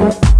Bye.